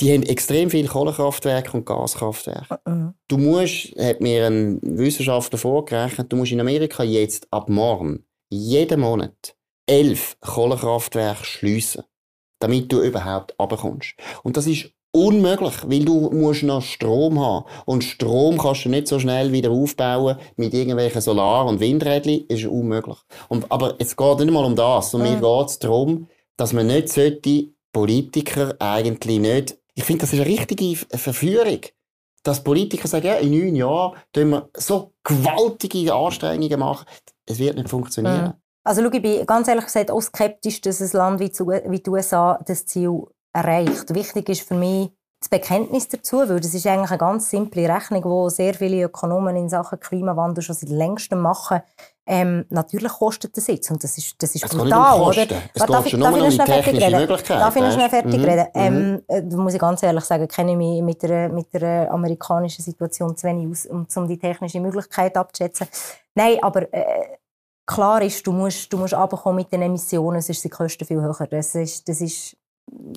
die haben extrem viele Kohlekraftwerke und Gaskraftwerke. Uh Du musst, hat mir ein Wissenschaftler vorgerechnet, du musst in Amerika jetzt ab morgen, jeden Monat, elf Kohlekraftwerke schliessen, damit du überhaupt runterkommst. Und das ist unmöglich, weil du musst noch Strom haben. Und Strom kannst du nicht so schnell wieder aufbauen mit irgendwelchen Solar- und Windrädchen. ist unmöglich. Und, aber es geht nicht mal um das. Und mir geht es darum, dass man nicht sollte, Politiker eigentlich nicht ich finde, das ist eine richtige Verführung. Dass Politiker sagen, ja, in neun Jahren tun wir so gewaltige Anstrengungen machen. Es wird nicht funktionieren. Mhm. Also schau, ich bin ganz ehrlich gesagt auch skeptisch, dass ein Land wie die USA das Ziel erreicht. Wichtig ist für mich das Bekenntnis dazu, weil das ist eigentlich eine ganz simple Rechnung, die sehr viele Ökonomen in Sachen Klimawandel schon seit längstem machen. Ähm, natürlich kostet das jetzt und das ist, das ist es brutal, oder? Es darf, darf, ich, darf ich noch fertig reden? Darf ich noch schnell fertig mhm. reden? Ähm, äh, da muss ich ganz ehrlich sagen, kenne ich mich mit der, mit der amerikanischen Situation zu wenig aus, um, um die technische Möglichkeit abzuschätzen. Nein, aber äh, klar ist, du musst, du musst runterkommen mit den Emissionen, sonst sind die Kosten viel höher. Das ist, das ist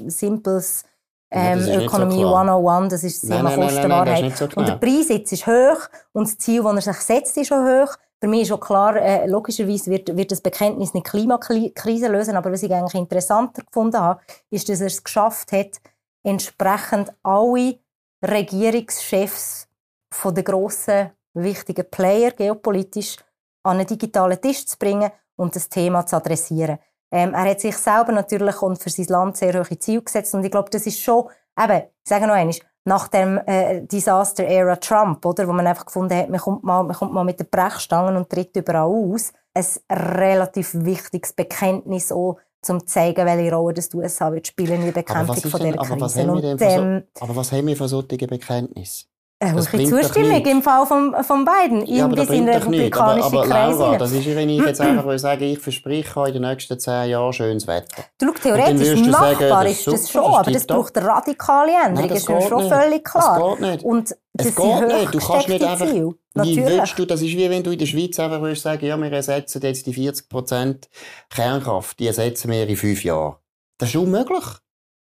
simples ähm, ja, Ökonomie so 101, das ist das Thema Kostenwahrheit. So und der Preis jetzt ist hoch und das Ziel, das er sich setzt, ist auch hoch. Für mich ist auch klar, äh, logischerweise wird, wird das Bekenntnis nicht Klimakrise lösen, aber was ich eigentlich interessanter gefunden habe, ist, dass er es geschafft hat, entsprechend alle Regierungschefs von den grossen, wichtigen Player geopolitisch an einen digitalen Tisch zu bringen und das Thema zu adressieren. Ähm, er hat sich selber natürlich und für sein Land sehr hohe Ziele gesetzt und ich glaube, das ist schon, eben, ich sage noch einmal, nach dem äh, Disaster Era Trump, oder, wo man einfach gefunden hat, man kommt mal, man kommt mal mit den Brechstangen und tritt überall aus, ein relativ wichtiges Bekenntnis auch, um zu zeigen, welche Rolle das die USA wird spielen in der Bekämpfung von dieser Krise. Aber was, haben wir denn für so, aber was haben wir für solche Bekenntnisse? Eine hohe Zustimmung im Fall von, von beiden, ja, bis in republikanische aber, aber Kreise. Laura, das ist, wenn ich jetzt [clears throat] einfach will sagen, ich verspreche in den nächsten zehn Jahren schönes Wetter. Du, theoretisch machbar sagen, ist das schon, aber das braucht eine radikale Änderung, das ist mir schon völlig klar. Das geht nicht. Und das es geht nicht. Du kannst nicht einfach, Ziel. wie willst du, das ist wie wenn du in der Schweiz einfach würdest sagen, ja, wir ersetzen jetzt die 40% Kernkraft, die ersetzen wir in fünf Jahren. Das ist unmöglich.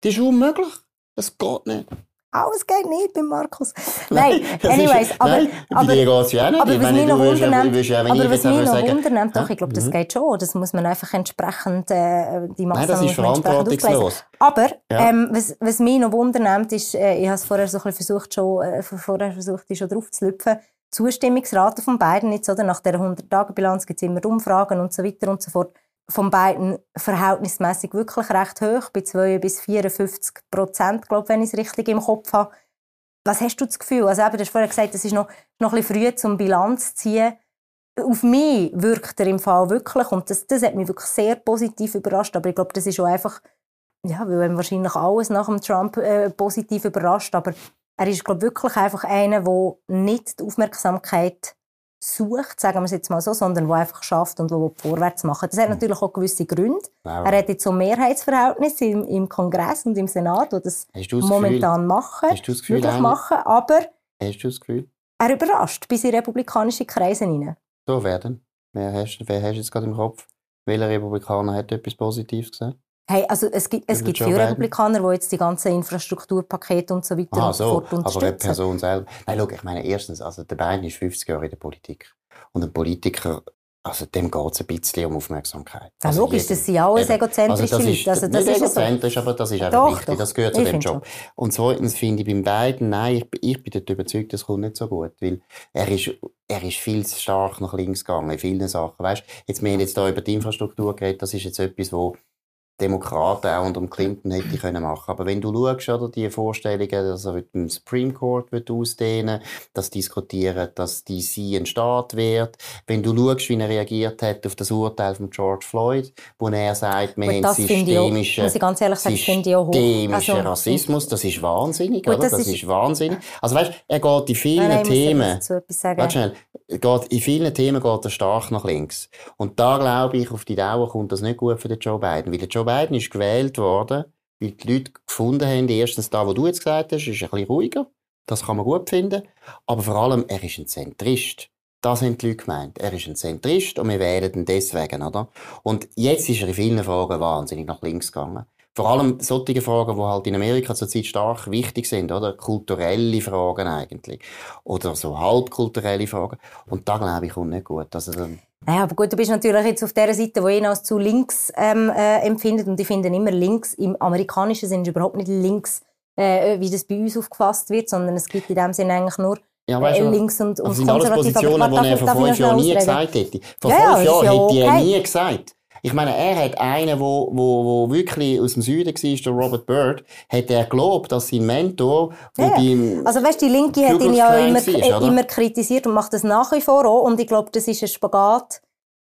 Das ist unmöglich. Das geht nicht. Alles geht nicht bei Markus. Nein, anyways, aber, nein, aber, bei dir geht's ja nicht. aber Ich was mich noch wundernimmt, aber was mich noch wundernimmt, doch, ich glaube, das mhm. geht schon. Das muss man einfach entsprechend, äh, die Nein, Massnahmen das ist verantwortungslos. Aber Ja. ähm, was, was mich noch wundernimmt, ist, äh, ich habe es vorher so ein bisschen versucht, schon, äh, vorher versucht, ich schon drauf zu lüpfen, Zustimmungsrate von beiden jetzt, oder? Nach der 100-Tage-Bilanz gibt es immer Umfragen und so weiter und so fort. Von beiden verhältnismäßig wirklich recht hoch, bei 2 bis 54 Prozent, glaube wenn ich es richtig im Kopf habe. Was hast du das Gefühl? Also eben, du hast vorher gesagt, es ist noch, noch ein bisschen früh zum Bilanz zu ziehen. Auf mich wirkt er im Fall wirklich, und das, das hat mich wirklich sehr positiv überrascht, aber ich glaube, das ist auch einfach, ja, weil ihm wahrscheinlich alles nach dem Trump äh, positiv überrascht, aber er ist, glaube ich, wirklich einfach einer, der nicht die Aufmerksamkeit sucht, sagen wir es jetzt mal so, sondern der einfach schafft und der vorwärts macht. Das hat natürlich auch gewisse Gründe. Wow. Er hat jetzt so Mehrheitsverhältnisse im, im Kongress und im Senat, die das das momentan machen, Hast du das Gefühl, Anne? machen, aber Hast du das Gefühl? er überrascht bis in republikanische Kreise hinein. So werden. Wer hast, wer hast du jetzt gerade im Kopf? Welcher Republikaner hat etwas Positives gesagt? Hey, also es gibt, es gibt viele? Republikaner, die jetzt die ganzen Infrastrukturpakete und so weiter Ah, und so. fort Aber unterstützen. Person selber. Nein, schau, ich meine, erstens, also der Biden ist 50 Jahre in der Politik. Und ein Politiker, also dem geht es ein bisschen um Aufmerksamkeit. Ja, Also logisch, jedem. das sind alles Eben. egozentrische das ist, Leute. Also, das nicht ist ja so. egozentrisch, aber das ist einfach Doch, wichtig. doch. Das gehört zu Ich dem Job. Und zweitens finde ich beim beiden, nein, ich, ich bin dort überzeugt, das kommt nicht so gut. Weil er ist, er ist viel zu stark nach links gegangen in vielen Sachen. Weißt, jetzt, wir haben jetzt hier über die Infrastruktur geredet, das ist jetzt etwas, wo Demokraten auch unter Clinton hätte können machen. Aber wenn du schaust, oder, die Vorstellungen, dass er mit dem Supreme Court wird ausdehnen, dass diskutieren, dass DC ein Staat wird, wenn du schaust, wie er reagiert hat auf das Urteil von George Floyd, wo er sagt, wir Gut, haben das systemischen, ich ganz ehrlich sagen, das systemischen Also, Rassismus, das ist wahnsinnig, Gut, oder? das Das, ist- wahnsinnig. Also weißt, er geht in vielen Nein, Themen. Warte schnell. Geht, in vielen Themen geht er stark nach links. Und da glaube ich, auf die Dauer kommt das nicht gut für den Joe Biden. Weil der Joe Biden ist gewählt worden, weil die Leute gefunden haben, erstens da, wo du jetzt gesagt hast, ist ein bisschen ruhiger. Das kann man gut finden. Aber vor allem, er ist ein Zentrist. Das haben die Leute gemeint. Er ist ein Zentrist und wir wählen ihn deswegen, oder? Und jetzt ist er in vielen Fragen wahnsinnig nach links gegangen. Vor allem solche Fragen, die halt in Amerika zurzeit stark wichtig sind, oder? Kulturelle Fragen eigentlich. Oder so halbkulturelle Fragen. Und da, glaube ich, kommt nicht gut. Also, ähm, Ja, aber gut, du bist natürlich jetzt auf der Seite, wo ihn als zu links ähm, äh, empfindet. Und ich finde immer links, im amerikanischen ist überhaupt nicht links, äh, wie das bei uns aufgefasst wird, sondern es gibt in dem Sinn eigentlich nur ja, weißt äh, du, links und, und das sind alles. Positionen, die er vor fünf Jahren nie gesagt hätte. Vor Ja, fünf Jahren ja hätte er okay. nie gesagt. Ich meine, er hat einen, wo, wo, wo wirklich aus dem Süden war, der Robert Byrd, hat er gelobt, dass sein Mentor, Ja, beim Also weißt, die Linke hat ihn ja immer, war, immer kritisiert und macht das nach wie vor auch. Und ich glaube, das ist ein Spagat,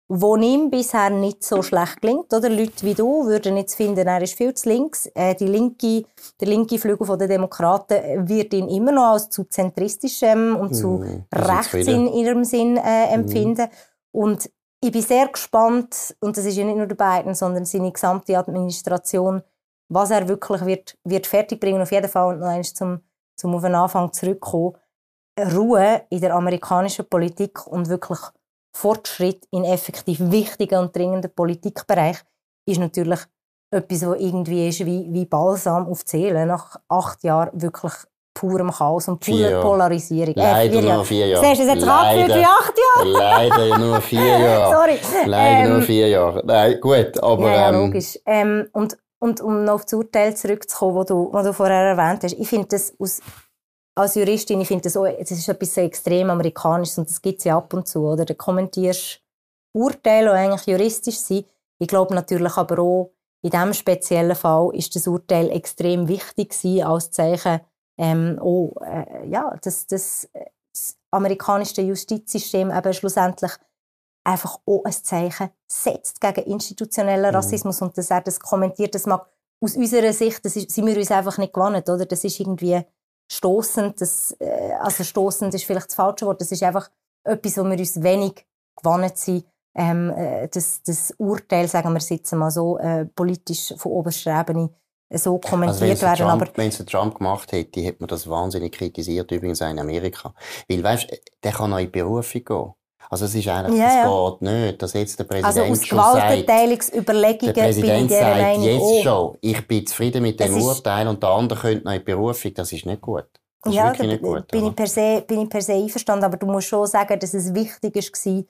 wo ihm bisher nicht so schlecht gelingt. Oder Leute wie du würden jetzt finden, er ist viel zu links. Äh, die linke, der linke Flügel der Demokraten wird ihn immer noch als zu zentristisch ähm, und zu sind rechts in ihrem Sinn äh, empfinden. Und ich bin sehr gespannt, und das ist ja nicht nur der Biden, sondern seine gesamte Administration, was er wirklich wird, wird fertigbringen. Auf jeden Fall, und noch einmal zum, zum auf den Anfang zurückkommen, Ruhe in der amerikanischen Politik und wirklich Fortschritt in effektiv wichtigen und dringenden Politikbereich ist natürlich etwas, was irgendwie ist wie, wie Balsam auf Seele. Nach acht Jahren wirklich purem Chaos und Vier purer Jahre. Polarisierung. Leider vier nur vier Jahre. Siehst du, es sich angefühlt Leider. wie acht Jahre. Leider nur vier [laughs] Jahre. Sorry. Leider nur Ähm, vier Jahre. Nein, gut, aber ja, ja, ähm, logisch. Ähm, und, und um noch auf das Urteil zurückzukommen, das du, was du vorher erwähnt hast, ich finde das aus als Juristin, ich finde das, auch, das ist etwas so extrem amerikanisches und das gibt es ja ab und zu, oder? Du kommentierst Urteile, die eigentlich juristisch sind. Ich glaube natürlich aber auch, in diesem speziellen Fall ist das Urteil extrem wichtig gewesen, als Zeichen, ähm, oh, äh, ja, dass das, das amerikanische Justizsystem eben schlussendlich einfach auch ein Zeichen setzt gegen institutionellen mhm. Rassismus und dass er das kommentiert, das mag aus unserer Sicht, das ist, sind wir uns einfach nicht gewohnt, oder? Das ist irgendwie stoßend, das, äh, also stoßend ist vielleicht das falsche Wort, das ist einfach etwas, wo wir uns wenig gewohnt sind, ähm, äh, das, das Urteil, sagen wir es jetzt mal so, äh, politisch von oberster Ebene so also kommentiert also werden. Trump, wenn es Trump gemacht hätte, hätte man das wahnsinnig kritisiert, übrigens auch in Amerika. Weil, weißt, der kann noch in Berufung gehen. Also es ist eigentlich, ja, ja. geht nicht, dass jetzt der Präsident also aus schon Gewaltenteilungsüberlegungen der Präsident bin ich sagt Meinung, jetzt oh. schon, ich bin zufrieden mit dem Urteil und der andere könnte noch in Berufung, das ist nicht gut. Das ja, ist wirklich nicht gut. Bin ich, per se, bin ich per se einverstanden, aber du musst schon sagen, dass es wichtig war,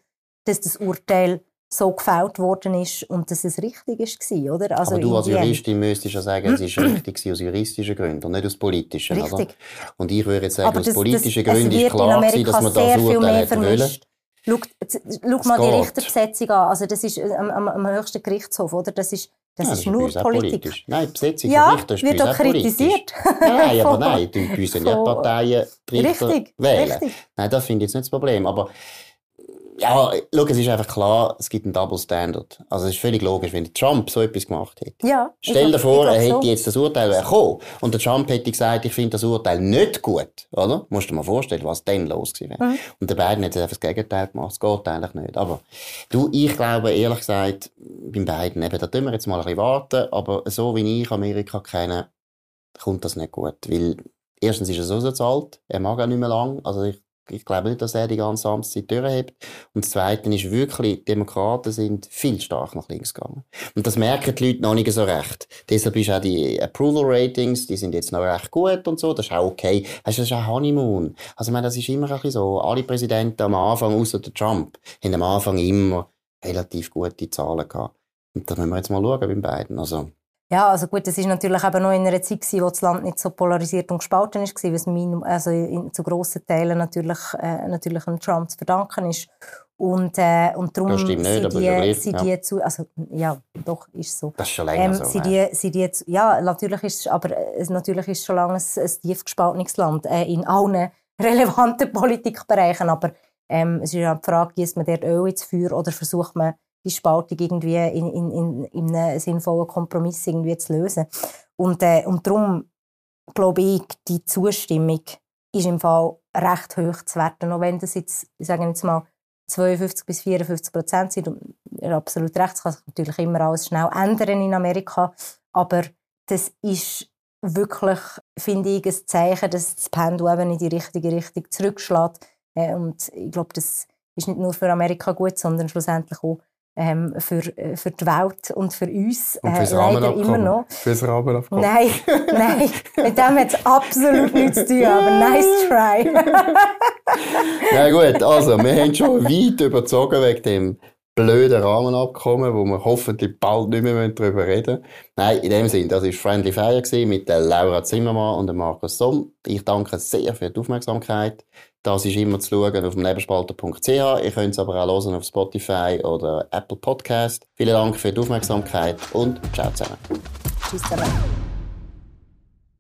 dass das Urteil so gefällt worden ist und dass es richtig war, oder? Also aber du als Juristin müsstest ja sagen, es ist richtig aus juristischen Gründen und nicht aus politischen, richtig. oder? Und ich würde jetzt sagen, aber aus das, politischen Gründen ist klar gewesen, dass man das Urteil hätte wollen. Schau, schau mal die Richterbesetzung an. Also das ist am, am, am höchsten Gerichtshof, oder? Das ist, das, ja, ist, nur Politik. Politisch. Nein, Besetzung ja, Richter ist wird auch kritisiert. nein, [laughs] aber nein, die müssen ja Parteien Richter richtig, wählen. Richtig. Nein, das finde ich jetzt nicht das Problem. Aber ja, schau, es ist einfach klar, es gibt einen Double Standard. Also es ist völlig logisch, wenn Trump so etwas gemacht hätte. Ja, Stell dir vor, er hätte so. jetzt das Urteil bekommen und der Trump hätte gesagt, ich finde das Urteil nicht gut, oder? Musst du dir mal vorstellen, was dann los gewesen wäre. Mhm. Und der beiden hat einfach das Gegenteil gemacht. Es geht eigentlich nicht. Aber du, ich glaube, ehrlich gesagt, beim beiden, eben, da tun wir jetzt mal ein bisschen warten, aber so wie ich Amerika kenne, kommt das nicht gut. Weil erstens ist er so, so alt, er mag auch nicht mehr lang. Also ich ich glaube nicht, dass er die ganze Amtszeit durchhebt. Und das Zweite ist wirklich, die Demokraten sind viel stark nach links gegangen. Und das merken die Leute noch nicht so recht. Deshalb ist auch die Approval Ratings, die sind jetzt noch recht gut und so. Das ist auch okay. Das ist auch Honeymoon. Also, ich meine, das ist immer ein bisschen so. Alle Präsidenten am Anfang, außer der Trump, haben am Anfang immer relativ gute Zahlen gehabt. Und da müssen wir jetzt mal schauen bei beiden. Also, ja, also gut, das ist natürlich eben noch in einer Zeit gewesen, wo das Land nicht so polarisiert und gespalten ist, was mein, also in, zu grossen Teilen natürlich, äh, natürlich einem Trump zu verdanken ist. Und, äh, und darum sind nicht, die, sind die zu, also ja, doch, ist so. Das ist schon länger ähm, so. Sind die, sind die zu, ja, natürlich ist aber äh, natürlich ist schon lange ein, ein tief gespaltenes Land äh, in allen [laughs] relevanten Politikbereichen, aber ähm, es ist ja die Frage, gießt man dort Öl ins Feuer oder versucht man die Spaltung irgendwie in, in, in, in einem sinnvollen Kompromiss irgendwie zu lösen. Und, äh, und darum glaube ich, die Zustimmung ist im Fall recht hoch zu werten. Auch wenn das jetzt, ich sage jetzt mal, 52 bis 54 Prozent sind, und ihr absolut recht, es kann sich natürlich immer alles schnell ändern in Amerika, aber das ist wirklich, finde ich, ein Zeichen, dass das Pendel eben in die richtige Richtung zurückschlägt. Äh, und ich glaube, das ist nicht nur für Amerika gut, sondern schlussendlich auch ähm, für, äh, für die Welt und für uns und äh, leider immer noch. Fürs Rahmenabkommen? Nein, [laughs] nein, mit dem hat es absolut nichts zu tun, aber nice try. [laughs] ja gut, also wir haben schon weit überzogen wegen dem blöden Rahmenabkommen, wo wir hoffentlich bald nicht mehr darüber reden müssen. Nein, in dem Sinne, das war Friendly Fire mit der Laura Zimmermann und dem Markus Somm. Ich danke sehr für die Aufmerksamkeit. Das ist immer zu schauen auf Nebenspalter.ch. Ihr könnt es aber auch hören auf Spotify oder Apple Podcast. Vielen Dank für die Aufmerksamkeit und ciao zusammen. Tschüss zusammen.